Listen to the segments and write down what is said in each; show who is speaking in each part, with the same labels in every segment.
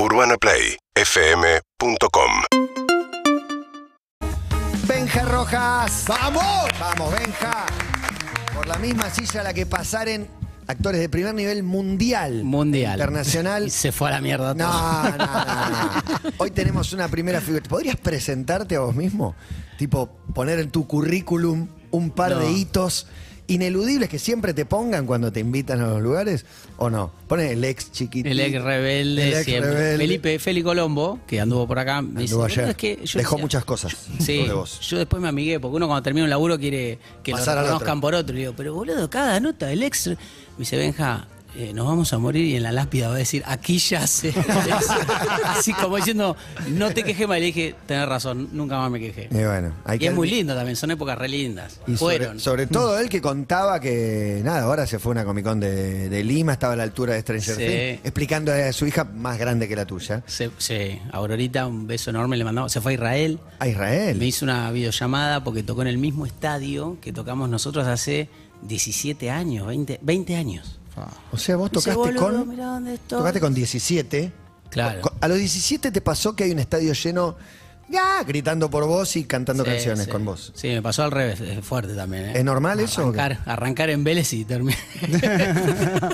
Speaker 1: UrbanaPlayFM.com
Speaker 2: Benja Rojas. ¡Vamos! Vamos, Benja. Por la misma silla a la que pasaren actores de primer nivel mundial.
Speaker 3: Mundial.
Speaker 2: Internacional.
Speaker 3: Y se fue a la mierda
Speaker 2: No, no, no, no. Hoy tenemos una primera figura. ¿Podrías presentarte a vos mismo? Tipo, poner en tu currículum un par
Speaker 3: No.
Speaker 2: de hitos ineludibles que siempre te pongan cuando te invitan a los lugares, ¿o no? Pone el ex chiquitito.
Speaker 3: El ex rebelde
Speaker 2: El ex
Speaker 3: siempre.
Speaker 2: rebelde.
Speaker 3: Felipe Feli Colombo, que anduvo por acá, me dice,
Speaker 2: Anduvo
Speaker 3: "Boludo,
Speaker 2: ayer.
Speaker 3: es que yo
Speaker 2: Dejó
Speaker 3: decía-
Speaker 2: muchas cosas
Speaker 3: Sí,
Speaker 2: sobre vos.
Speaker 3: yo después me amigué, porque uno cuando termina un laburo quiere que
Speaker 2: Pasar
Speaker 3: lo
Speaker 2: al
Speaker 3: reconozcan
Speaker 2: otro.
Speaker 3: por otro. Y digo, pero boludo, cada nota, el ex. Me dice, Benja, eh, nos vamos a morir y en la lápida va a decir, aquí ya se. Así como diciendo, no te quejes más. Y le dije, tenés razón, nunca más me quejé.
Speaker 2: Y bueno, hay
Speaker 3: Y
Speaker 2: que
Speaker 3: es muy lindo también, son épocas re lindas.
Speaker 2: Y
Speaker 3: Fueron.
Speaker 2: sobre todo él que contaba que, nada, ahora se fue a una Comic Con de, de Lima, estaba a la altura de Stranger
Speaker 3: Sí.
Speaker 2: Things, explicando a su hija más grande que la tuya.
Speaker 3: Se- sí, Aurorita, un beso enorme le mandamos. Se fue a Israel.
Speaker 2: A Israel.
Speaker 3: Me hizo una videollamada porque tocó en el mismo estadio que tocamos nosotros hace 17 años, 20, 20 años.
Speaker 2: O sea, vos tocaste
Speaker 3: "Boludo,
Speaker 2: con.
Speaker 3: mirá dónde estoy".
Speaker 2: Tocaste con 17.
Speaker 3: Claro.
Speaker 2: A los 17 te pasó que hay un estadio lleno, ya, gritando por vos y cantando
Speaker 3: Sí,
Speaker 2: canciones
Speaker 3: sí.
Speaker 2: con vos.
Speaker 3: Sí, me pasó al revés, es fuerte también. ¿eh?
Speaker 2: ¿Es normal eso o qué?
Speaker 3: Arrancar, arrancar en Vélez y terminar.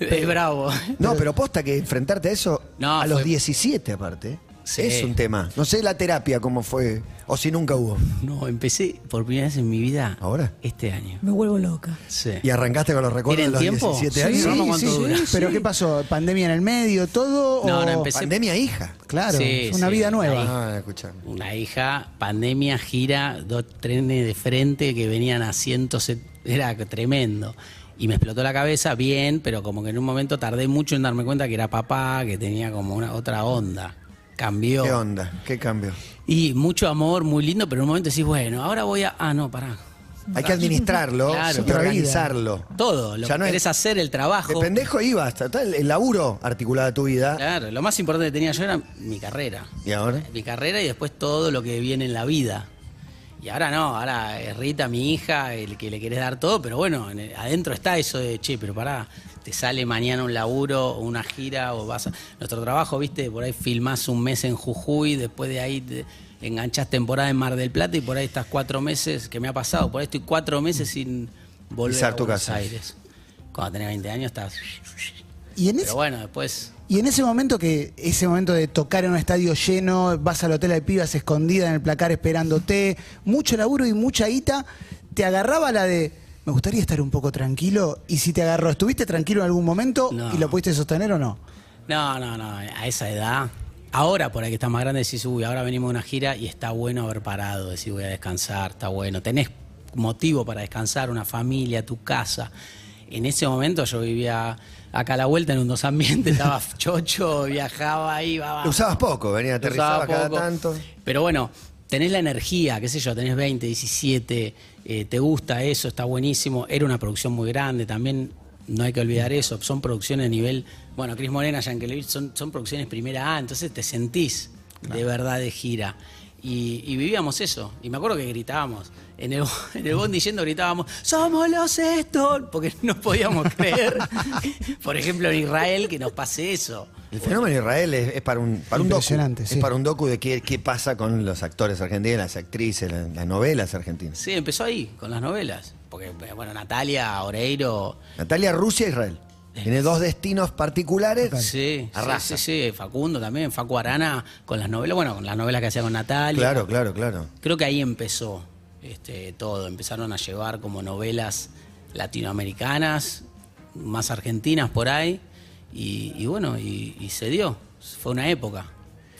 Speaker 3: es bravo.
Speaker 2: No, pero posta que enfrentarte a eso
Speaker 3: No,
Speaker 2: a los
Speaker 3: fue-
Speaker 2: 17 aparte.
Speaker 3: Sí.
Speaker 2: Es un tema. No sé la terapia cómo fue, o si nunca hubo.
Speaker 3: No, empecé por primera vez en mi vida.
Speaker 2: ¿Ahora?
Speaker 3: Este año.
Speaker 4: Me vuelvo loca.
Speaker 3: Sí.
Speaker 2: Y arrancaste con los recuerdos de
Speaker 3: ¿Tienen
Speaker 2: los
Speaker 3: tiempo?
Speaker 2: 17
Speaker 3: Sí,
Speaker 2: años.
Speaker 3: sí. ¿cuánto dura?
Speaker 5: Pero ¿qué pasó? ¿Pandemia en el medio, todo?
Speaker 3: No,
Speaker 5: o-
Speaker 3: no, empecé-
Speaker 2: Pandemia hija.
Speaker 5: Claro,
Speaker 3: Sí,
Speaker 5: es una
Speaker 3: sí,
Speaker 5: vida nueva.
Speaker 2: Ah, escuchame.
Speaker 3: Una hija, pandemia, gira, dos trenes de frente que venían a 170, era tremendo. Y me explotó la cabeza bien, pero como que en un momento tardé mucho en darme cuenta que era papá, que tenía como una otra onda. Cambió.
Speaker 2: ¿Qué onda? ¿Qué cambio?
Speaker 3: Y mucho amor, muy lindo, pero en un momento decís, bueno, ahora voy a. Ah, no, pará.
Speaker 2: Hay que administrarlo
Speaker 3: Claro.
Speaker 2: y organizarlo.
Speaker 3: Todo, lo
Speaker 2: Ya
Speaker 3: que
Speaker 2: no es-
Speaker 3: querés hacer, el trabajo.
Speaker 2: De pendejo iba hasta tal, el laburo articulado de tu vida.
Speaker 3: Claro, lo más importante que tenía yo era mi carrera.
Speaker 2: ¿Y ahora?
Speaker 3: Mi carrera y después todo lo que viene en la vida. Y ahora no, ahora es Rita, mi hija, el que le querés dar todo, pero bueno, en el- adentro está eso de, che, pero pará, te sale mañana un laburo o una gira o vas a... Nuestro trabajo, viste, por ahí filmás un mes en Jujuy, después de ahí te enganchás temporada en Mar del Plata y por ahí estás cuatro meses, que me ha pasado, por ahí estoy cuatro meses sin volver a Buenos
Speaker 2: casa.
Speaker 3: Aires. Cuando tenés 20 años estás...
Speaker 5: Y en, ese,
Speaker 3: Pero bueno, después...
Speaker 5: y en ese momento que, ese momento de tocar en un estadio lleno, vas al hotel de pibas escondida en el placar esperándote, mucho laburo y mucha guita, te agarraba la de, me gustaría estar un poco tranquilo, y si te agarró, ¿estuviste tranquilo en algún momento
Speaker 3: No.
Speaker 5: y lo pudiste sostener o no?
Speaker 3: No, no, no, a esa edad. Ahora, por ahí que estás más grande, decís, uy, ahora venimos de una gira y está bueno haber parado, decir, voy a descansar, está bueno. Tenés motivo para descansar, una familia, tu casa. En ese momento yo vivía acá a la vuelta en un dos ambientes, estaba chocho, viajaba, iba.
Speaker 2: Lo usabas poco, venía, aterrizaba cada
Speaker 3: poco.
Speaker 2: tanto.
Speaker 3: Pero bueno, tenés la energía, qué sé yo, tenés 20, 17, eh, te gusta eso, está buenísimo. Era una producción muy grande también, no hay que olvidar eso. Son producciones a nivel. Bueno, Cris Morena, Yankelevich, son, son producciones primera A, entonces te sentís de verdad de gira. Y, y vivíamos eso. Y me acuerdo que gritábamos. En el, en el bondi yendo gritábamos, ¡Somos los Stone! Porque no podíamos creer, por ejemplo, en Israel, que nos pase eso.
Speaker 2: El fenómeno de Israel es, es para un, para un docu.
Speaker 5: Sí.
Speaker 2: Es para un docu de qué, qué pasa con los actores argentinos, las actrices, las, las novelas argentinas.
Speaker 3: Sí, empezó ahí, con las novelas. Porque, bueno, Natalia, Oreiro.
Speaker 2: Natalia, Rusia, Israel. Tiene dos destinos particulares.
Speaker 3: Sí, sí,
Speaker 2: Arrasa.
Speaker 3: sí, sí, Facundo también, Facu Arana, con las novelas, bueno, con las novelas que hacía con Natalia.
Speaker 2: Claro, claro, claro.
Speaker 3: Creo que ahí empezó este, todo. Empezaron a llevar como novelas latinoamericanas, más argentinas por ahí. Y, y bueno, y, y se dio. Fue una época.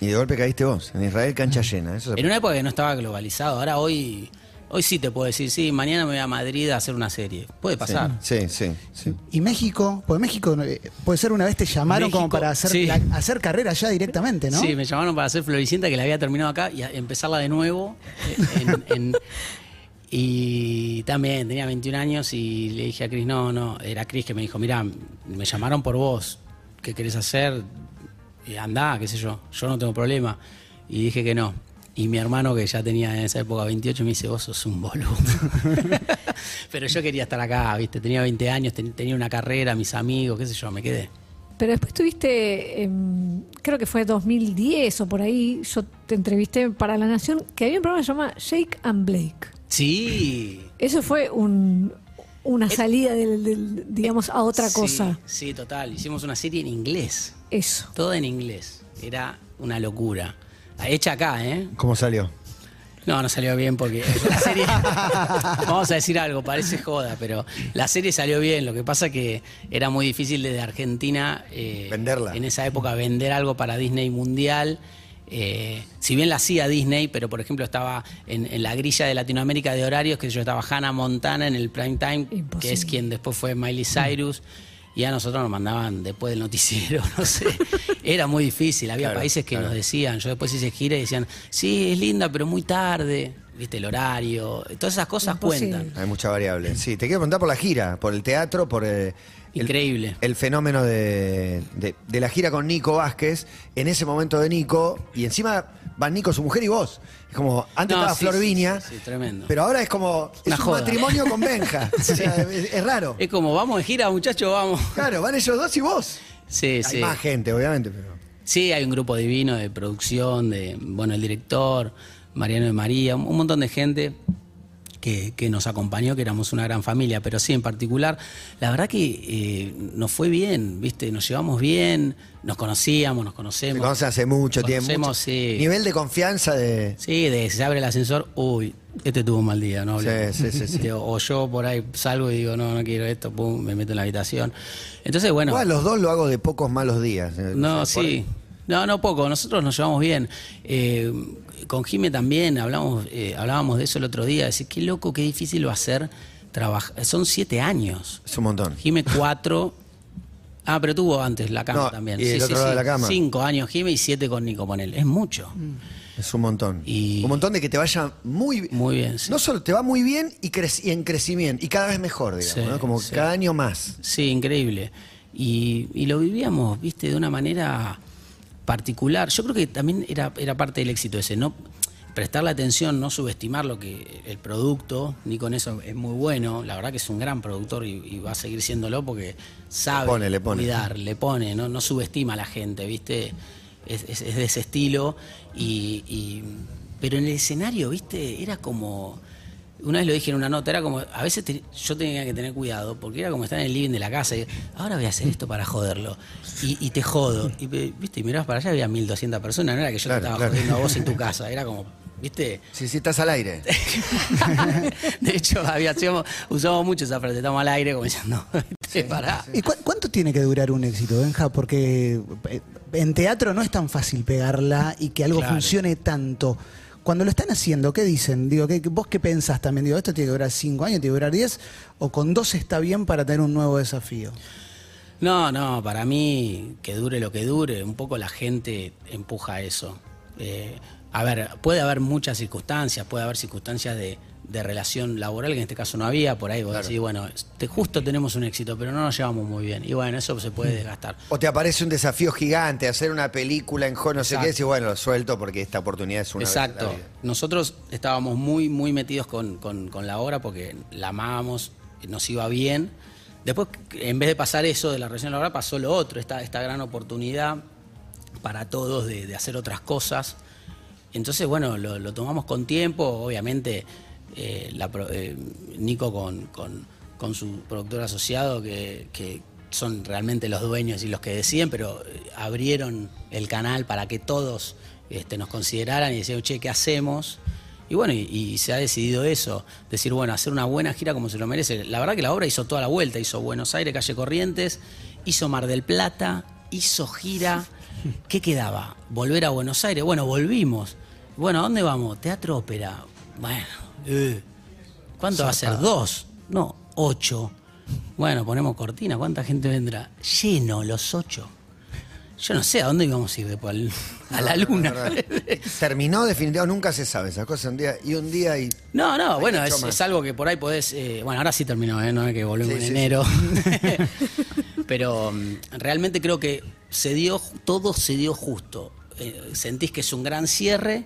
Speaker 2: Y de golpe caíste vos. En Israel, cancha llena. Eso se-
Speaker 3: En una época que no estaba globalizado. Ahora hoy, hoy sí te puedo decir, sí, mañana me voy a Madrid a hacer una serie. Puede pasar.
Speaker 2: Sí, sí, sí.
Speaker 5: Y México, pues México eh, puede ser una vez te llamaron como para hacer,
Speaker 3: sí.
Speaker 5: la- hacer carrera ya directamente, ¿no?
Speaker 3: Sí, me llamaron para hacer Floricienta, que la había terminado acá, y a empezarla de nuevo. eh, en- en- y también tenía 21 años y le dije a Cris, no, no, era Cris que me dijo, mira, me llamaron por vos, ¿qué querés hacer? Y andá, qué sé yo, yo no tengo problema. Y dije que no. Y mi hermano, que ya tenía en esa época 28, me dice, vos sos un boludo. Pero yo quería estar acá, ¿viste? Tenía 20 años, ten- tenía una carrera, mis amigos, qué sé yo, me quedé.
Speaker 4: Pero después tuviste em,
Speaker 1: creo que fue 2010 o por ahí, yo te entrevisté para La Nación, que había un programa que se llama Jake and Blake.
Speaker 3: Sí.
Speaker 1: Eso fue un, una salida del, del- digamos, a otra
Speaker 3: Sí,
Speaker 1: cosa.
Speaker 3: Sí, total. Hicimos una serie en inglés.
Speaker 1: Eso.
Speaker 3: Todo en inglés. Era una locura. Hecha acá, ¿eh?
Speaker 2: ¿Cómo salió?
Speaker 3: No, no salió bien porque la serie. Vamos a decir algo, parece joda, pero la serie salió bien. Lo que pasa que era muy difícil desde Argentina. eh,
Speaker 2: Venderla.
Speaker 3: En esa época, vender algo para Disney Mundial. Eh, si bien la hacía Disney, pero por ejemplo estaba en, en la grilla de Latinoamérica de horarios, que yo estaba Hannah Montana en el prime time, que es quien después fue Miley Cyrus. Y a nosotros nos mandaban después del noticiero, no sé. Era muy difícil. Había
Speaker 2: Claro,
Speaker 3: países que
Speaker 2: claro.
Speaker 3: nos decían, yo después hice gira y decían, sí, es linda, pero muy tarde. Viste, el horario. Todas esas cosas
Speaker 1: Imposible.
Speaker 3: cuentan.
Speaker 2: Hay mucha variable. Sí, te quiero preguntar por la gira, por el teatro, por eh, el,
Speaker 3: Increíble.
Speaker 2: el fenómeno de, de- de la gira con Nico Vázquez, en ese momento de Nico, y encima van Nico, su mujer y vos. Es como, antes
Speaker 3: No,
Speaker 2: estaba
Speaker 3: sí,
Speaker 2: Flor Viña,
Speaker 3: sí, sí, tremendo.
Speaker 2: pero ahora es como,
Speaker 3: Una
Speaker 2: es un
Speaker 3: joda.
Speaker 2: matrimonio con Benja. O sea, es, es raro.
Speaker 3: Es como, vamos de gira, muchachos, vamos.
Speaker 2: Claro, van ellos dos y vos.
Speaker 3: Sí,
Speaker 2: Hay
Speaker 3: sí.
Speaker 2: más gente, obviamente, pero...
Speaker 3: Sí, hay un grupo divino de producción, de, bueno, el director, Mariano de María, un montón de gente que, que nos acompañó, que éramos una gran familia, pero sí, en particular, la verdad que eh, nos fue bien, ¿viste? Nos llevamos bien, nos conocíamos, nos conocemos.
Speaker 2: conocen hace mucho tiempo.
Speaker 3: Conocemos,
Speaker 2: mucho-
Speaker 3: sí.
Speaker 2: Nivel de confianza de...
Speaker 3: Sí, de se abre el ascensor, uy, este tuvo un mal día, no.
Speaker 2: Sí, sí, sí, sí.
Speaker 3: O yo por ahí salgo y digo, no, no quiero esto, pum, me meto en la habitación. Entonces, bueno.
Speaker 2: Los dos lo hago de pocos malos días. eh,
Speaker 3: No,
Speaker 2: o sea, por-
Speaker 3: sí. No, no poco. Nosotros nos llevamos bien. Eh, con Jime también hablamos, eh, hablábamos de eso el otro día. Decir, qué loco, qué difícil va a ser trabajar. Son siete años.
Speaker 2: Es un montón.
Speaker 3: Jime cuatro. Ah, pero tuvo antes la cama
Speaker 2: No,
Speaker 3: también.
Speaker 2: y el otro lado de la cama.
Speaker 3: Cinco años Jime y siete con Nico Ponel. Es mucho.
Speaker 2: Es un montón.
Speaker 3: Y-
Speaker 2: Un montón de que te vaya muy bien.
Speaker 3: Muy bien, sí.
Speaker 2: No solo te va muy bien y, y en crecimiento. Y cada vez mejor, digamos,
Speaker 3: Sí,
Speaker 2: ¿no? Como
Speaker 3: sí.
Speaker 2: cada año más.
Speaker 3: Sí, increíble. Y, y lo vivíamos, viste, de una manera particular. Yo creo que también era, era parte del éxito ese, no prestarle atención, no subestimar lo que el producto, ni con eso es muy bueno. La verdad que es un gran productor y, y va a seguir siéndolo porque sabe
Speaker 2: Le pone, le pone.
Speaker 3: cuidar, le pone, no, no subestima a la gente, viste. Es, es- es de ese estilo. Y, y- pero en el escenario, viste, era como una vez lo dije en una nota, era como, a veces te- yo tenía que tener cuidado, porque era como estar en el living de la casa y ahora voy a hacer esto para joderlo. Y, y te jodo. Y ve- viste, y mirabas para allá, había 1200 personas, no era que yo
Speaker 2: Claro,
Speaker 3: te estaba
Speaker 2: claro.
Speaker 3: jodiendo a vos en tu casa, era como, viste.
Speaker 2: Sí, sí, estás al aire.
Speaker 3: De hecho, había, usábamos mucho esa frase, estamos al aire, como diciendo, viste, pará.
Speaker 5: ¿Y cu- cuánto tiene que durar un éxito, Benja? Porque eh, en teatro no es tan fácil pegarla y que algo
Speaker 3: Claro.
Speaker 5: funcione tanto. Cuando lo están haciendo, ¿qué dicen? Digo, ¿qué, ¿vos qué pensás también? Digo, ¿esto tiene que durar cinco años, tiene que durar diez? ¿O con dos está bien para tener un nuevo desafío?
Speaker 3: No, no, para mí, que dure lo que dure, un poco la gente empuja eso. Eh, a ver, puede haber muchas circunstancias, puede haber circunstancias de, de relación laboral, que en este caso no había, por ahí vos decís, bueno, justo tenemos un éxito, pero no nos llevamos muy bien. Y bueno, eso se puede desgastar.
Speaker 2: O te aparece un desafío gigante, hacer una película en no sé qué, y bueno, lo suelto porque esta oportunidad es una
Speaker 3: Exacto. Nosotros estábamos muy, muy metidos con, con- con la obra porque la amábamos, nos iba bien. Después, en vez de pasar eso de la relación laboral, pasó lo otro, esta, esta gran oportunidad para todos de, de hacer otras cosas. Entonces, bueno, lo, lo tomamos con tiempo, obviamente, eh, la eh, Nico con, con- con su productor asociado, que, que son realmente los dueños y los que deciden, pero eh, abrieron el canal para que todos este, nos consideraran y decían, che, ¿qué hacemos? Y bueno, y, y se ha decidido eso, decir, bueno, hacer una buena gira como se lo merece. La verdad que la obra hizo toda la vuelta, hizo Buenos Aires, Calle Corrientes, hizo Mar del Plata, hizo gira. ¿Qué quedaba? ¿Volver a Buenos Aires? Bueno, volvimos. Bueno, ¿a dónde vamos? Teatro ópera. Bueno, eh, ¿cuánto va a ser? ¿Dos? No, ocho. Bueno, ponemos cortina, ¿cuánta gente vendrá? Lleno, los ocho. Yo no sé a dónde íbamos a ir después, al- a la luna.
Speaker 2: Terminó definitivamente, nunca se sabe esas cosas un día y un día y
Speaker 3: No, no, bueno,
Speaker 2: mucho
Speaker 3: es,
Speaker 2: más.
Speaker 3: es algo que por ahí podés. eh, bueno, ahora sí terminó, ¿eh? no es que volvemos
Speaker 2: Sí,
Speaker 3: en
Speaker 2: sí,
Speaker 3: enero. Pero mm, realmente creo que se dio, todo se dio justo. Eh, sentís que es un gran cierre,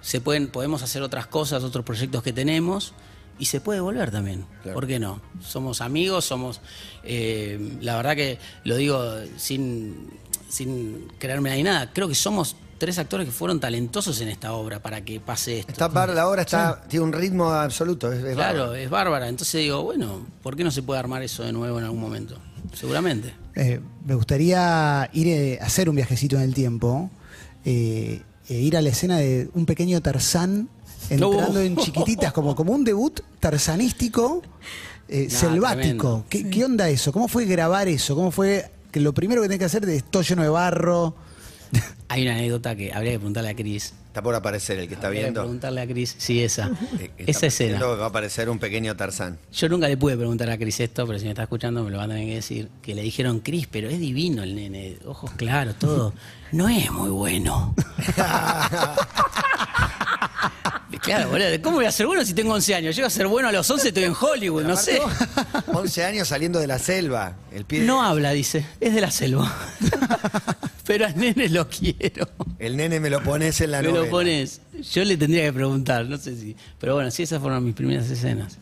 Speaker 3: se pueden, podemos hacer otras cosas, otros proyectos que tenemos. Y se puede volver también,
Speaker 2: Claro.
Speaker 3: ¿por qué no? Somos amigos, somos, eh, la verdad que lo digo sin, sin creerme ahí nada, creo que somos tres actores que fueron talentosos en esta obra para que pase esto.
Speaker 2: Está la obra está, tiene un ritmo absoluto. es- es
Speaker 3: Claro,
Speaker 2: bárbaro.
Speaker 3: es bárbara. Entonces digo, bueno, ¿por qué no se puede armar eso de nuevo en algún momento? Seguramente.
Speaker 5: Eh, me gustaría ir eh, a hacer un viajecito en el tiempo, eh, e ir a la escena de un pequeño Tarzán entrando
Speaker 3: No.
Speaker 5: en chiquititas, como, como un debut tarzanístico, eh, selvático.
Speaker 3: tremendo.
Speaker 5: ¿Qué, qué onda eso? ¿Cómo fue grabar eso? ¿Cómo fue que lo primero que tenés que hacer es todo lleno de barro?
Speaker 3: Hay una anécdota que habría que preguntarle a Cris.
Speaker 2: Está por aparecer el que está viendo.
Speaker 3: preguntarle a Cris. Sí, esa.
Speaker 2: Eh,
Speaker 3: esa escena.
Speaker 2: Va a aparecer un pequeño Tarzán.
Speaker 3: Yo nunca le pude preguntar a Cris esto, pero si me está escuchando me lo van a tener que decir. Que le dijeron, Cris, pero es divino el nene, ojos claros, todo. No es muy bueno. claro, boludo, ¿cómo voy a ser bueno si tengo 11 años? Llego a ser bueno a los 11, estoy en Hollywood, no sé.
Speaker 2: 11 años saliendo de la selva. El pie,
Speaker 3: No habla, dice, es de la selva. pero al nene lo quiero.
Speaker 2: El nene me lo pones en la
Speaker 3: Me
Speaker 2: novela.
Speaker 3: lo pones. Yo le tendría que preguntar, no sé si. Pero bueno, sí, esas fueron mis primeras escenas.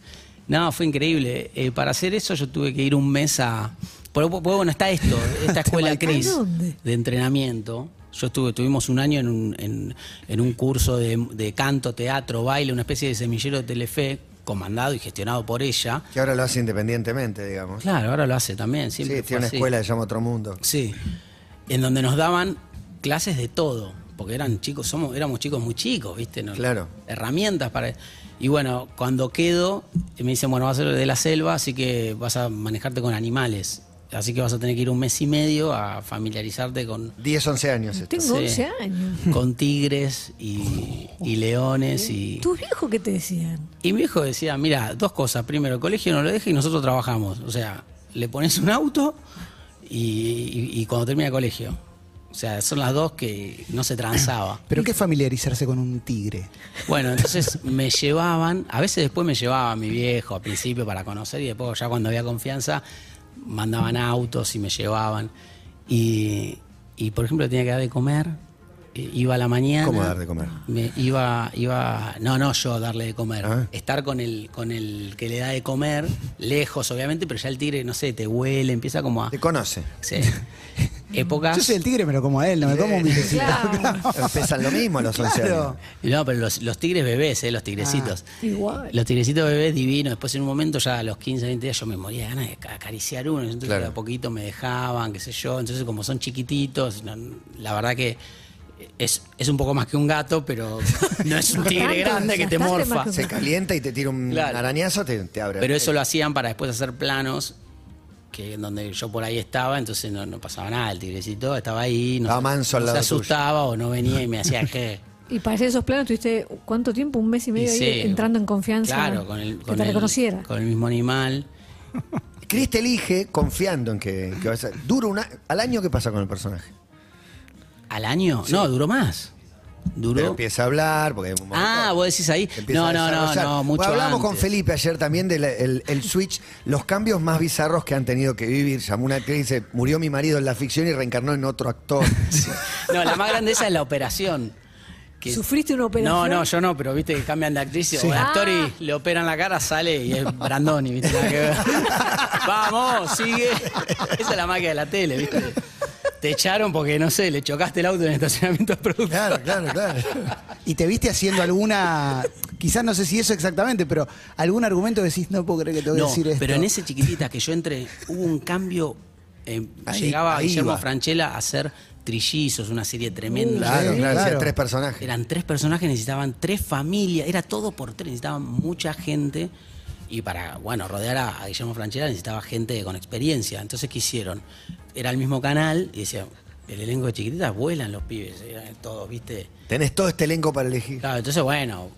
Speaker 3: No, fue increíble. Eh, para hacer eso yo tuve que ir un mes a. Porque, bueno, está esto, esta escuela Cris de entrenamiento. Yo estuve, tuvimos un año en un, en, en un curso de, de canto, teatro, baile, una especie de semillero de Telefe, comandado y gestionado por ella.
Speaker 2: Que ahora lo hace independientemente, digamos.
Speaker 3: Claro, ahora lo hace también.
Speaker 2: Sí,
Speaker 3: Siempre fue
Speaker 2: tiene una
Speaker 3: así.
Speaker 2: escuela que se llama Otro Mundo.
Speaker 3: Sí, en donde nos daban clases de todo, porque eran chicos, somos, éramos chicos muy chicos, ¿viste? No-
Speaker 2: Claro.
Speaker 3: Herramientas para... Y bueno, cuando quedo, me dicen, bueno, vas a ser de la selva, así que vas a manejarte con animales. Así que vas a tener que ir un mes y medio a familiarizarte con,
Speaker 2: 10, 11 años esto.
Speaker 1: Tengo
Speaker 3: Sí.
Speaker 1: 11 años.
Speaker 3: con tigres y, y leones y...
Speaker 1: ¿Tus viejos qué te decían?
Speaker 3: Y mi hijo decía, mira, dos cosas. Primero, el colegio no lo deja y nosotros trabajamos. O sea, le pones un auto y, y- y cuando termina el colegio. O sea, son las dos que no se transaba.
Speaker 5: ¿Pero qué es familiarizarse con un tigre?
Speaker 3: Bueno, entonces me llevaban, a veces después me llevaba mi viejo al principio para conocer y después ya cuando había confianza mandaban autos y me llevaban. Y, y, por ejemplo tenía que dar de comer, iba a la mañana.
Speaker 2: ¿Cómo dar de comer?
Speaker 3: Me iba, iba, no, no yo darle de comer,
Speaker 2: Ah.
Speaker 3: estar con el, con el que le da de comer, lejos obviamente, pero ya el tigre, no sé, te huele, empieza como a...
Speaker 2: Te conoce.
Speaker 3: Sí. Épocas...
Speaker 5: Yo soy el tigre, me lo como a él, no me como un viejecito.
Speaker 1: Claro.
Speaker 2: Empiezan lo mismo los 11
Speaker 5: Claro.
Speaker 2: años.
Speaker 3: No, pero los, los tigres bebés, ¿eh? los tigrecitos.
Speaker 1: Igual.
Speaker 3: Los tigrecitos bebés divinos. Después en un momento, ya a los 15, 20 días, yo me moría de ganas de acariciar uno. Entonces
Speaker 2: Claro.
Speaker 3: de a poquito me dejaban, qué sé yo. Entonces como son chiquititos, no- la verdad que es, es un poco más que un gato, pero no es un tigre grande que te morfa.
Speaker 2: Se calienta y te tira un
Speaker 3: Claro.
Speaker 2: arañazo, te, te abre.
Speaker 3: Pero eso lo hacían para después hacer planos que en donde yo por ahí estaba, entonces no, no pasaba nada. El tigrecito estaba ahí, no,
Speaker 2: Estaba
Speaker 3: se- se
Speaker 2: tuyo.
Speaker 3: asustaba o no venía y me hacía que...
Speaker 1: Y para hacer esos planos tuviste cuánto tiempo, un mes y medio
Speaker 3: Y
Speaker 1: ahí
Speaker 3: sí,
Speaker 1: entrando en confianza.
Speaker 3: Claro, con el,
Speaker 1: que
Speaker 3: con
Speaker 1: te
Speaker 3: el-
Speaker 1: reconociera.
Speaker 3: con el mismo animal.
Speaker 2: Cris te elige confiando en que, que vas a... Dura una... ¿Al año qué pasa con el personaje?
Speaker 3: ¿Al año? No, duró más.
Speaker 2: Pero
Speaker 3: Duró.
Speaker 2: empieza a hablar, porque... hay un momento-
Speaker 3: Ah, vos decís ahí. No, no, no, no, mucho
Speaker 2: Bueno, hablamos con. Felipe ayer también del el, el switch, los cambios más bizarros que han tenido que vivir. Llamó una actriz y dice, murió mi marido en la ficción y reencarnó en otro actor.
Speaker 3: No, la más grande esa es la operación. Que-
Speaker 1: ¿Sufriste una operación?
Speaker 3: No, no, yo no, pero viste que cambian de actriz o de actor y le operan la cara, sale y es Brandoni, ¿viste? Nada que ver. Vamos, sigue. Esa es la magia de la tele, ¿viste? Te echaron porque, no sé, le chocaste el auto en el estacionamiento de producción.
Speaker 2: claro, claro, claro.
Speaker 5: ¿Y te viste haciendo alguna, quizás no sé si eso exactamente, pero algún argumento que decís, no puedo creer que te voy a decir esto?
Speaker 3: pero en ese chiquitita que yo entré, hubo un cambio. eh,
Speaker 2: Ahí-
Speaker 3: llegaba
Speaker 2: ahí
Speaker 3: Guillermo
Speaker 2: iba.
Speaker 3: Franchella a hacer Trillizos, una serie tremenda.
Speaker 2: Claro,
Speaker 5: Sí,
Speaker 2: claro, tres personajes.
Speaker 3: Eran tres personajes, necesitaban tres familias, era todo por tres, necesitaban mucha gente. Y para, bueno, rodear a, a Guillermo Franchella necesitaba gente con experiencia. Entonces, ¿qué hicieron? Era el mismo canal y decían, el elenco de chiquititas vuelan los pibes, eran todos, ¿viste?
Speaker 2: Tenés todo este elenco para elegir.
Speaker 3: Claro, entonces, bueno,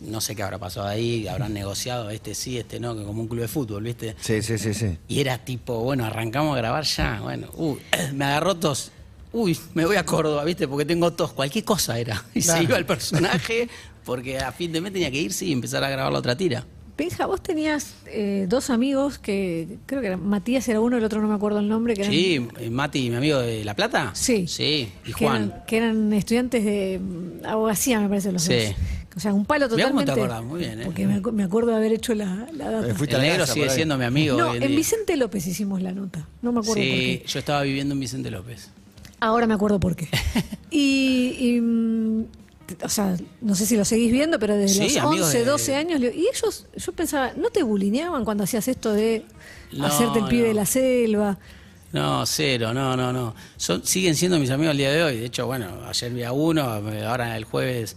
Speaker 3: no sé qué habrá pasado ahí, habrán negociado este sí, este no, que como un club de fútbol, ¿viste?
Speaker 2: Sí, sí, sí, sí.
Speaker 3: Y era tipo, bueno, arrancamos a grabar ya. Bueno, uy, me agarró tos. Uy, me voy a Córdoba, ¿viste? Porque tengo tos. Cualquier cosa era. Y
Speaker 5: Claro.
Speaker 3: se iba el personaje porque a fin de mes tenía que irse y empezar a grabar la otra tira.
Speaker 1: Benja, vos tenías eh, dos amigos que creo que eran, Matías era uno, el otro no me acuerdo el nombre. Que eran,
Speaker 3: Sí, eh, Mati, mi amigo de La Plata.
Speaker 1: Sí.
Speaker 3: Sí, y
Speaker 1: que
Speaker 3: Juan.
Speaker 1: Eran, que eran estudiantes de mm, abogacía, me parece, los
Speaker 3: Sí.
Speaker 1: dos. O sea, un palo
Speaker 3: cómo te
Speaker 1: totalmente.
Speaker 3: acordás, muy bien, ¿eh?
Speaker 1: Porque me, acu- me acuerdo de haber hecho la, la data.
Speaker 2: Eh, fuiste
Speaker 3: El
Speaker 2: a la
Speaker 3: negro sigue siendo mi amigo.
Speaker 1: no, en. Vicente López hicimos la nota. No me acuerdo por
Speaker 3: Sí,
Speaker 1: qué.
Speaker 3: yo estaba viviendo en Vicente López.
Speaker 1: Ahora me acuerdo por qué. Y, y, mm, o sea, no sé si lo seguís viendo, pero desde
Speaker 3: Sí,
Speaker 1: los
Speaker 3: amigos
Speaker 1: 11,
Speaker 3: de-
Speaker 1: 12 años, y ellos, yo pensaba, ¿no te bulineaban cuando hacías esto de
Speaker 3: No,
Speaker 1: hacerte el pibe de la selva?
Speaker 3: No, cero, no, no, no. Son, siguen siendo mis amigos al día de hoy. De hecho, bueno, ayer vi a uno, ahora el jueves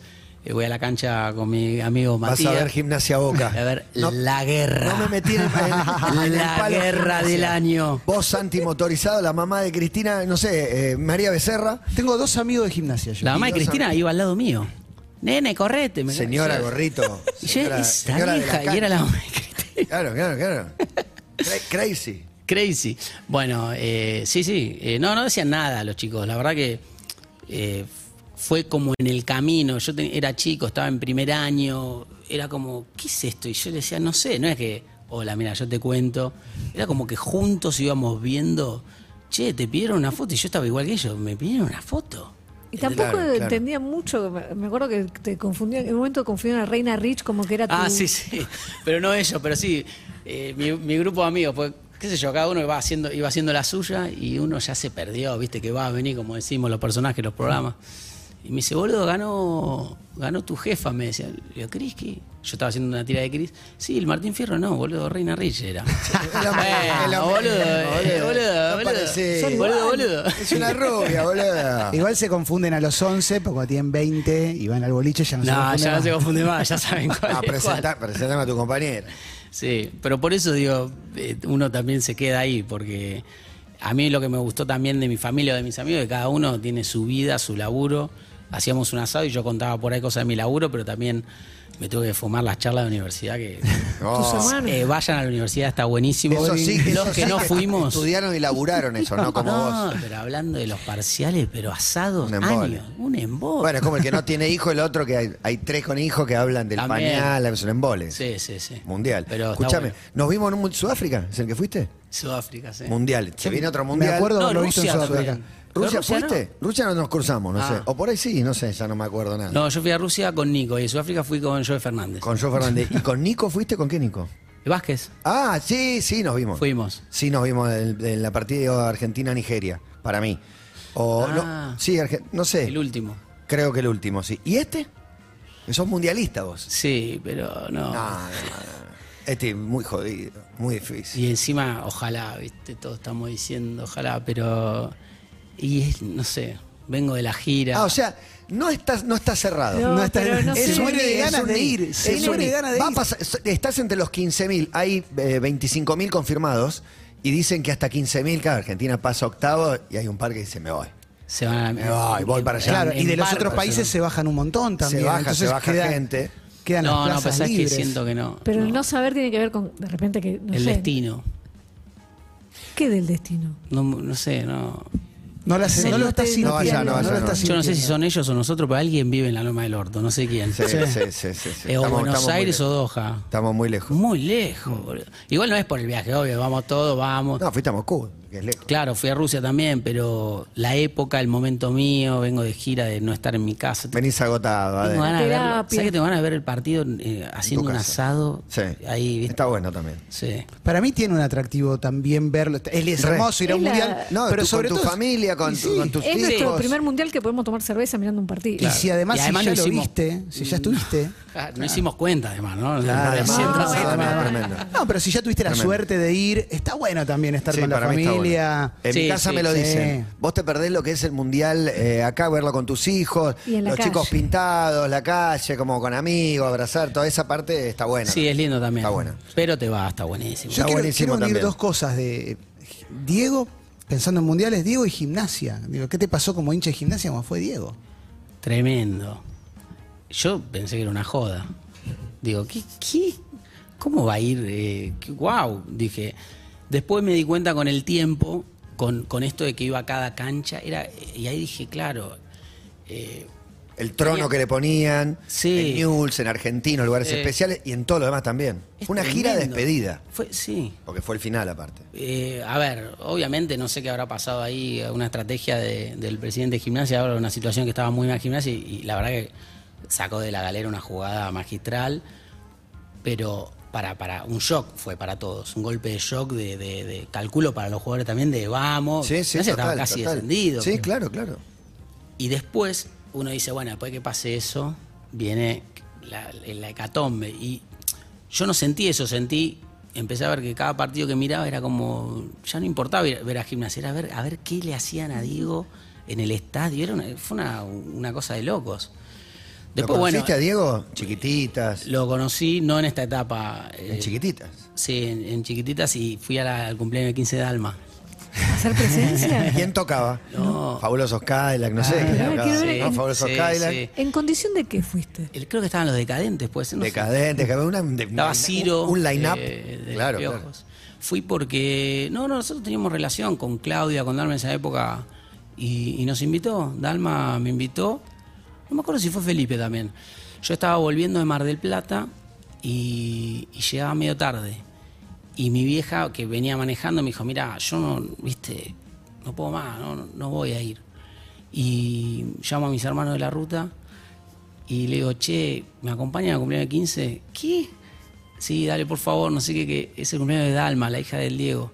Speaker 3: voy a la cancha con mi amigo
Speaker 2: Vas
Speaker 3: Matías.
Speaker 2: a ver Gimnasia Boca.
Speaker 3: A ver,
Speaker 2: No-
Speaker 3: la guerra.
Speaker 2: No me metí en, en- en el
Speaker 3: La
Speaker 2: palo
Speaker 3: guerra del año.
Speaker 2: Vos, antimotorizado, la mamá de Cristina, no sé, eh, María Becerra.
Speaker 5: Tengo dos amigos de gimnasia. yo.
Speaker 3: La mamá de Cristina
Speaker 2: amigos.
Speaker 3: iba al lado mío. Nene, correte. me-
Speaker 2: Señora
Speaker 3: yo-
Speaker 2: Gorrito.
Speaker 3: Y yo,
Speaker 2: Señora,
Speaker 3: esa
Speaker 2: señora de
Speaker 3: vieja,
Speaker 2: la
Speaker 3: y era la mamá de Cristina.
Speaker 2: Claro, claro, claro. Cra- Crazy.
Speaker 3: Crazy. Bueno, eh, sí, sí. eh, no, no decían nada los chicos. La verdad que eh, fue como en el camino. Yo te- era chico, estaba en primer año. Era como, ¿qué es esto? Y yo le decía, no sé, no es que, hola, mira, yo te cuento. Era como que juntos íbamos viendo, che, te pidieron una foto. Y yo estaba igual que ellos, me pidieron una foto.
Speaker 1: Y tampoco
Speaker 2: Claro, claro.
Speaker 1: entendía mucho, me me acuerdo que te confundían, en un momento confundían a Reina Rich como que era tu...
Speaker 3: Ah, sí, sí. Pero no ellos, pero sí. eh, mi, mi grupo de amigos, pues, qué sé yo, cada uno iba haciendo, iba haciendo la suya y uno ya se perdió, viste, que va a venir, como decimos los personajes, los programas. Y me dice, boludo, ganó, ganó tu jefa, me decía. Le digo, Cris, ¿qué? Yo estaba haciendo una tira de Cris. Sí, el Martín Fierro no, boludo, Reina Rich era. Bueno,
Speaker 2: lo
Speaker 3: boludo, eh, boludo,
Speaker 2: No
Speaker 3: boludo. Boludo, boludo.
Speaker 2: Es una rubia, boludo.
Speaker 5: Igual se confunden a los 11, porque cuando tienen 20 y van al boliche ya no, se
Speaker 3: No,
Speaker 5: confunden
Speaker 3: ya no
Speaker 5: más.
Speaker 3: se confunde más, ya saben cuál
Speaker 2: Ah,
Speaker 3: es cuál.
Speaker 2: presenta, presentame a tu compañera.
Speaker 3: Sí, pero por eso digo, eh, uno también se queda ahí, porque a mí lo que me gustó también de mi familia o de mis amigos, que cada uno tiene su vida, su laburo. Hacíamos un asado y yo contaba por ahí cosas de mi laburo, pero también me tuve que fumar las charlas de universidad que
Speaker 2: Oh.
Speaker 3: Eh, vayan a la universidad, está buenísimo.
Speaker 2: Eso sí,
Speaker 3: Los
Speaker 2: eso
Speaker 3: que
Speaker 2: sí
Speaker 3: no fuimos.
Speaker 2: Estudiaron y laburaron eso, no como
Speaker 3: no,
Speaker 2: vos.
Speaker 3: pero hablando de los parciales, pero asados
Speaker 2: Un embole.
Speaker 3: años, un embole.
Speaker 2: Bueno, es como el que no tiene hijo, el otro que hay, hay tres con hijos que hablan del
Speaker 3: También.
Speaker 2: pañal, es un embole.
Speaker 3: sí, sí, sí.
Speaker 2: Mundial.
Speaker 3: Pero
Speaker 2: Escúchame,
Speaker 3: bueno.
Speaker 2: ¿nos vimos en un Sudáfrica? ¿Es el que fuiste?
Speaker 3: Sudáfrica, sí.
Speaker 2: Mundial. Se viene otro mundial.
Speaker 5: Me acuerdo
Speaker 3: No,
Speaker 5: haberlo visto en
Speaker 3: Rusia
Speaker 5: Sudáfrica.
Speaker 3: también.
Speaker 2: ¿Rusia,
Speaker 3: Rusia
Speaker 2: fuiste? Rusia no nos cruzamos, no
Speaker 3: Ah.
Speaker 2: sé. O por ahí sí, no sé, ya no me acuerdo nada.
Speaker 3: No, yo fui a Rusia con Nico y en Sudáfrica fui con Joe Fernández.
Speaker 2: Con Joe Fernández. ¿Y con Nico fuiste? ¿Con qué Nico?
Speaker 3: Vázquez,
Speaker 2: Ah, sí, sí, nos vimos.
Speaker 3: fuimos.
Speaker 2: Sí, nos vimos en, en la partida Argentina-Nigeria, para mí. O,
Speaker 3: Ah.
Speaker 2: no, sí, Arge- no sé.
Speaker 3: El último.
Speaker 2: Creo que el último, sí. ¿Y este? Sos mundialista vos.
Speaker 3: Sí, pero no.
Speaker 2: No, no, no. Este es muy jodido, muy difícil.
Speaker 3: Y encima, ojalá, viste, todos estamos diciendo, ojalá, pero. Y es, no sé, vengo de la gira.
Speaker 2: Ah, o sea, no está, no está cerrado.
Speaker 1: No,
Speaker 5: No está-
Speaker 1: pero no
Speaker 5: se
Speaker 1: sé.
Speaker 5: muere de
Speaker 2: Es
Speaker 5: ganas
Speaker 2: un
Speaker 5: de ir,
Speaker 2: es
Speaker 5: se
Speaker 2: un
Speaker 5: muere de ganas de
Speaker 2: Va a
Speaker 5: ir.
Speaker 2: pasar- estás entre los 15.000, hay eh, 25.000 confirmados y dicen que hasta 15.000, claro, Argentina pasa octavo y hay un par que dice me voy.
Speaker 3: se van a.
Speaker 2: Me voy, voy para allá.
Speaker 5: Claro, y de los otros países se bajan un montón también.
Speaker 2: Se baja,
Speaker 5: entonces
Speaker 2: se baja
Speaker 5: queda-
Speaker 2: gente.
Speaker 5: Quedan
Speaker 3: No,
Speaker 5: las
Speaker 3: no,
Speaker 5: plazas
Speaker 3: que siento que no.
Speaker 1: Pero el
Speaker 3: no.
Speaker 1: no saber tiene que ver con, de repente, que no
Speaker 3: El
Speaker 1: sé,
Speaker 3: destino.
Speaker 1: ¿Qué del destino?
Speaker 3: No, no sé, no.
Speaker 5: No, la- no lo
Speaker 1: te-
Speaker 5: sintiendo.
Speaker 2: no vaya, no
Speaker 5: lo
Speaker 2: no.
Speaker 5: estás
Speaker 3: Yo no sé si
Speaker 5: sintiendo.
Speaker 3: son ellos o nosotros, pero alguien vive en la Loma del Orto, no sé quién.
Speaker 2: Sí, sí, sí, sí, sí.
Speaker 3: Eh, o
Speaker 2: Estamos-
Speaker 3: Buenos
Speaker 2: estamos
Speaker 3: Aires o. Doha.
Speaker 2: Estamos muy lejos.
Speaker 3: Muy lejos, boludo. Igual no es por el viaje, obvio, vamos todos, vamos.
Speaker 2: No, fuiste a Moscú, es lejos.
Speaker 3: Claro, fui a Rusia también, pero la época, el momento mío, vengo de gira de no estar en mi casa.
Speaker 2: Venís agotado.
Speaker 3: Tengo ganas de ver,
Speaker 1: Terapia.
Speaker 3: ¿sabes que tengo ganas de ver el partido eh, haciendo un asado?
Speaker 2: Sí.
Speaker 3: Ahí, ¿viste?
Speaker 2: Está bueno también.
Speaker 3: Sí.
Speaker 5: Para mí tiene un atractivo también verlo. Él es hermoso ir a un
Speaker 1: Es la-
Speaker 5: mundial.
Speaker 2: No,
Speaker 5: pero
Speaker 2: tú-
Speaker 5: sobre
Speaker 2: con tu
Speaker 5: todo.
Speaker 2: familia, con,
Speaker 5: sí.
Speaker 2: tus
Speaker 1: Es
Speaker 2: hijos.
Speaker 1: nuestro primer mundial que podemos tomar cerveza mirando un partido.
Speaker 5: Y si además,
Speaker 3: Y además
Speaker 5: si ya
Speaker 3: no
Speaker 5: lo
Speaker 3: hicimos-
Speaker 5: viste, si ya estuviste.
Speaker 3: Ah, No hicimos cuenta, además, ¿no?
Speaker 2: Claro, además,
Speaker 1: no,
Speaker 5: pero si ya tuviste la suerte de ir, está bueno también estar
Speaker 2: Sí,
Speaker 5: con la
Speaker 2: está
Speaker 5: familia.
Speaker 2: bueno. En mi casa
Speaker 3: sí,
Speaker 2: me lo
Speaker 5: sí.
Speaker 2: dicen. Vos te perdés lo que es el mundial eh, acá, verlo con tus hijos,
Speaker 1: Y en la
Speaker 2: los
Speaker 1: calle.
Speaker 2: chicos pintados, la calle, como con amigos, abrazar, toda esa parte está buena.
Speaker 3: Sí, es lindo también.
Speaker 2: Está buena.
Speaker 3: Pero te va, está buenísimo.
Speaker 2: Está
Speaker 5: Yo quiero,
Speaker 2: buenísimo
Speaker 5: quiero unir
Speaker 2: también.
Speaker 5: dos cosas de Diego, pensando en mundiales, Diego y gimnasia. Digo, ¿qué te pasó como hincha de gimnasia como fue Diego?
Speaker 3: Tremendo. Yo pensé que era una joda. Digo, ¿qué? qué? ¿Cómo va a ir? Eh, qué- wow, dije. Después me di cuenta con el tiempo, con, con esto de que iba a cada cancha, era, y ahí dije, claro, eh,
Speaker 2: El trono que le ponían,
Speaker 3: Sí.
Speaker 2: en News, en Argentino, lugares
Speaker 3: Eh.
Speaker 2: especiales y en todo lo demás también. Fue una gira de despedida,
Speaker 3: Fue, sí.
Speaker 2: porque fue el final aparte.
Speaker 3: Eh, a ver, obviamente no sé qué habrá pasado ahí, una estrategia de- del presidente de gimnasia, ahora una situación que estaba muy mal gimnasia y, y la verdad que sacó de la galera una jugada magistral, pero para, para un shock fue para todos, un golpe de shock de, de- de cálculo para los jugadores también de vamos,
Speaker 2: Sí, sí, total,
Speaker 3: casi
Speaker 2: total.
Speaker 3: descendido.
Speaker 2: Sí, claro, claro.
Speaker 3: Y después uno dice, bueno, después que pase eso, viene la, la hecatombe. Y yo no sentí eso, sentí, empecé a ver que cada partido que miraba era como, ya no importaba ver, ver a gimnasia, era ver, a ver qué le hacían a Diego en el estadio. Era una- fue una, una cosa de locos. Después,
Speaker 2: ¿Lo
Speaker 3: bueno,
Speaker 2: conociste a Diego? Chiquititas.
Speaker 3: lo conocí no en esta etapa. eh,
Speaker 2: En chiquititas.
Speaker 3: Sí, en, en chiquititas y fui a la- al cumpleaños del 15 de Alma.
Speaker 1: ¿Hacer presencia?
Speaker 2: ¿Quién tocaba?
Speaker 3: No.
Speaker 2: Fabulosos Cadillac, no sé.
Speaker 1: Ah, quiero
Speaker 2: tocaba.
Speaker 1: ver-
Speaker 2: ¿No? Fabulosos
Speaker 3: Sí,
Speaker 2: Cadillac.
Speaker 3: sí.
Speaker 1: ¿En condición de qué fuiste?
Speaker 3: El- Creo que estaban los decadentes, pues. No sé.
Speaker 2: Decadente, que había una, de-
Speaker 3: Estaba
Speaker 2: un-
Speaker 3: Ciro.
Speaker 2: Un line-up.
Speaker 3: eh, de
Speaker 2: claro, claro.
Speaker 3: Fui porque. No, no, nosotros teníamos relación con Claudia, con Dalma en esa época. Y, y nos invitó. Dalma me invitó. No me acuerdo si fue Felipe también. Yo estaba volviendo de Mar del Plata y, llegaba medio tarde. Y mi vieja, que venía manejando, me dijo: Mira, yo no, viste, no puedo más, no, no voy a ir. Y llamo a mis hermanos de la ruta y le digo, che, ¿me acompañan a cumpleaños de 15? ¿Qué? Sí, dale, por favor, no sé qué, es el cumpleaños de Dalma, la hija del Diego.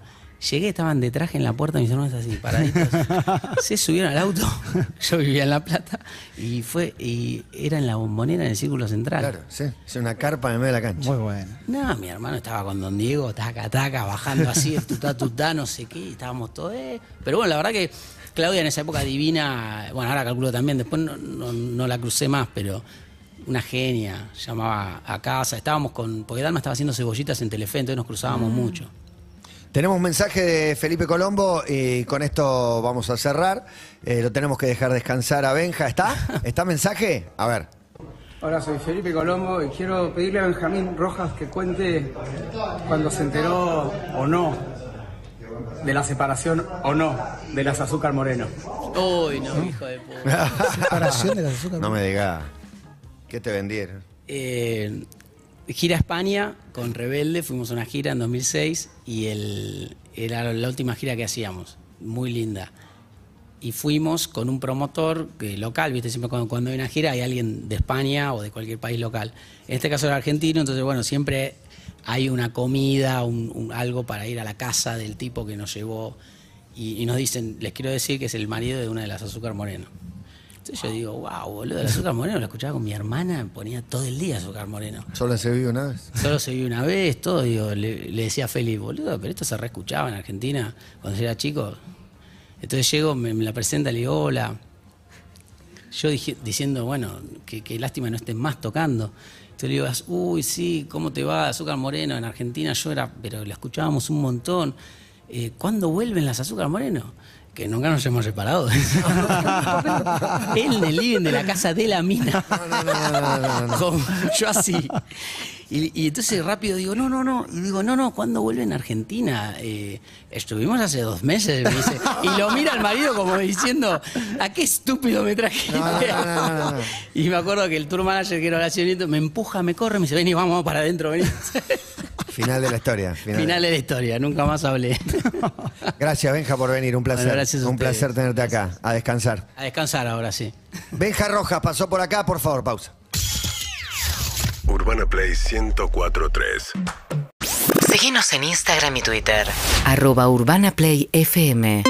Speaker 3: Llegué, estaban de traje en la puerta, mis hermanos así, paraditos. Se subieron al auto, yo vivía en La Plata, y fue, y era en la bombonera en el círculo central.
Speaker 2: Claro, sí. Es una carpa en el medio de la cancha.
Speaker 5: Muy bueno.
Speaker 3: No, mi hermano estaba con Don Diego, taca, taca, bajando así, el tutá, tutá, no sé qué, y estábamos todos. eh. Pero bueno, la verdad que Claudia en esa época divina, bueno, ahora calculo también, después no, no- no la crucé más, pero una genia, llamaba a casa, estábamos con, porque Dalma estaba haciendo cebollitas en Telefe, entonces nos cruzábamos mucho.
Speaker 2: Tenemos un mensaje de Felipe Colombo y con esto vamos a cerrar. Eh, lo tenemos que dejar descansar a Benja. ¿Está? ¿Está mensaje? A ver.
Speaker 4: Hola, soy Felipe Colombo y quiero pedirle a Benjamín Rojas que cuente cuando se enteró o no de la separación o no de las Azúcar Moreno.
Speaker 3: Uy, no, hijo de puta.
Speaker 5: Separación de las azúcar.
Speaker 2: No me digas. ¿Qué te vendieron?
Speaker 3: Eh, gira a España con Rebelde, fuimos a una gira en 2006 y el, era la última gira que hacíamos, muy linda. Y fuimos con un promotor local, viste, siempre cuando, cuando hay una gira hay alguien de España o de cualquier país local. En este caso era argentino, entonces bueno, siempre hay una comida, un, un- algo para ir a la casa del tipo que nos llevó y, y nos dicen, les quiero decir que es el marido de una de las Azúcar Moreno. Entonces yo digo, wow, boludo, el azúcar moreno lo escuchaba con mi hermana, me ponía todo el día azúcar moreno.
Speaker 2: ¿Solo se vive una vez?
Speaker 3: Solo se vio una vez, todo, digo, le, le decía a Feli, boludo, pero esto se reescuchaba en Argentina cuando yo era chico. Entonces llego, me, me la presenta, le digo, hola. Yo dije- diciendo, bueno, que, que lástima no estén más tocando. Entonces le digo, uy, sí, ¿cómo te va? Azúcar Moreno en Argentina, yo era, pero la escuchábamos un montón. Eh, ¿Cuándo vuelven las Azúcar Moreno? Que nunca nos hemos separado. Él en el living de la casa de la mina. Yo así. Y, y entonces rápido digo, no, no, no. Y digo, no, no, ¿cuándo vuelven a Argentina? Eh, estuvimos hace dos meses, me dice. Y lo mira el marido como diciendo, ¿a qué estúpido me trajiste? Y me acuerdo que el tour manager, que era Horacio Nieto, me empuja, me corre, me dice, vení, vamos para adentro, vení.
Speaker 2: Final de la historia. Final.
Speaker 3: Final de la historia, nunca más hablé.
Speaker 2: Gracias, Benja, por venir. Un placer.
Speaker 3: Bueno, gracias a
Speaker 2: Un placer tenerte acá. A descansar.
Speaker 3: A descansar ahora sí.
Speaker 2: Benja Rojas pasó por acá. Por favor, pausa.
Speaker 6: Urbana Play 1043.
Speaker 7: Síguenos en Instagram y Twitter. Arroba Urbana Play FM.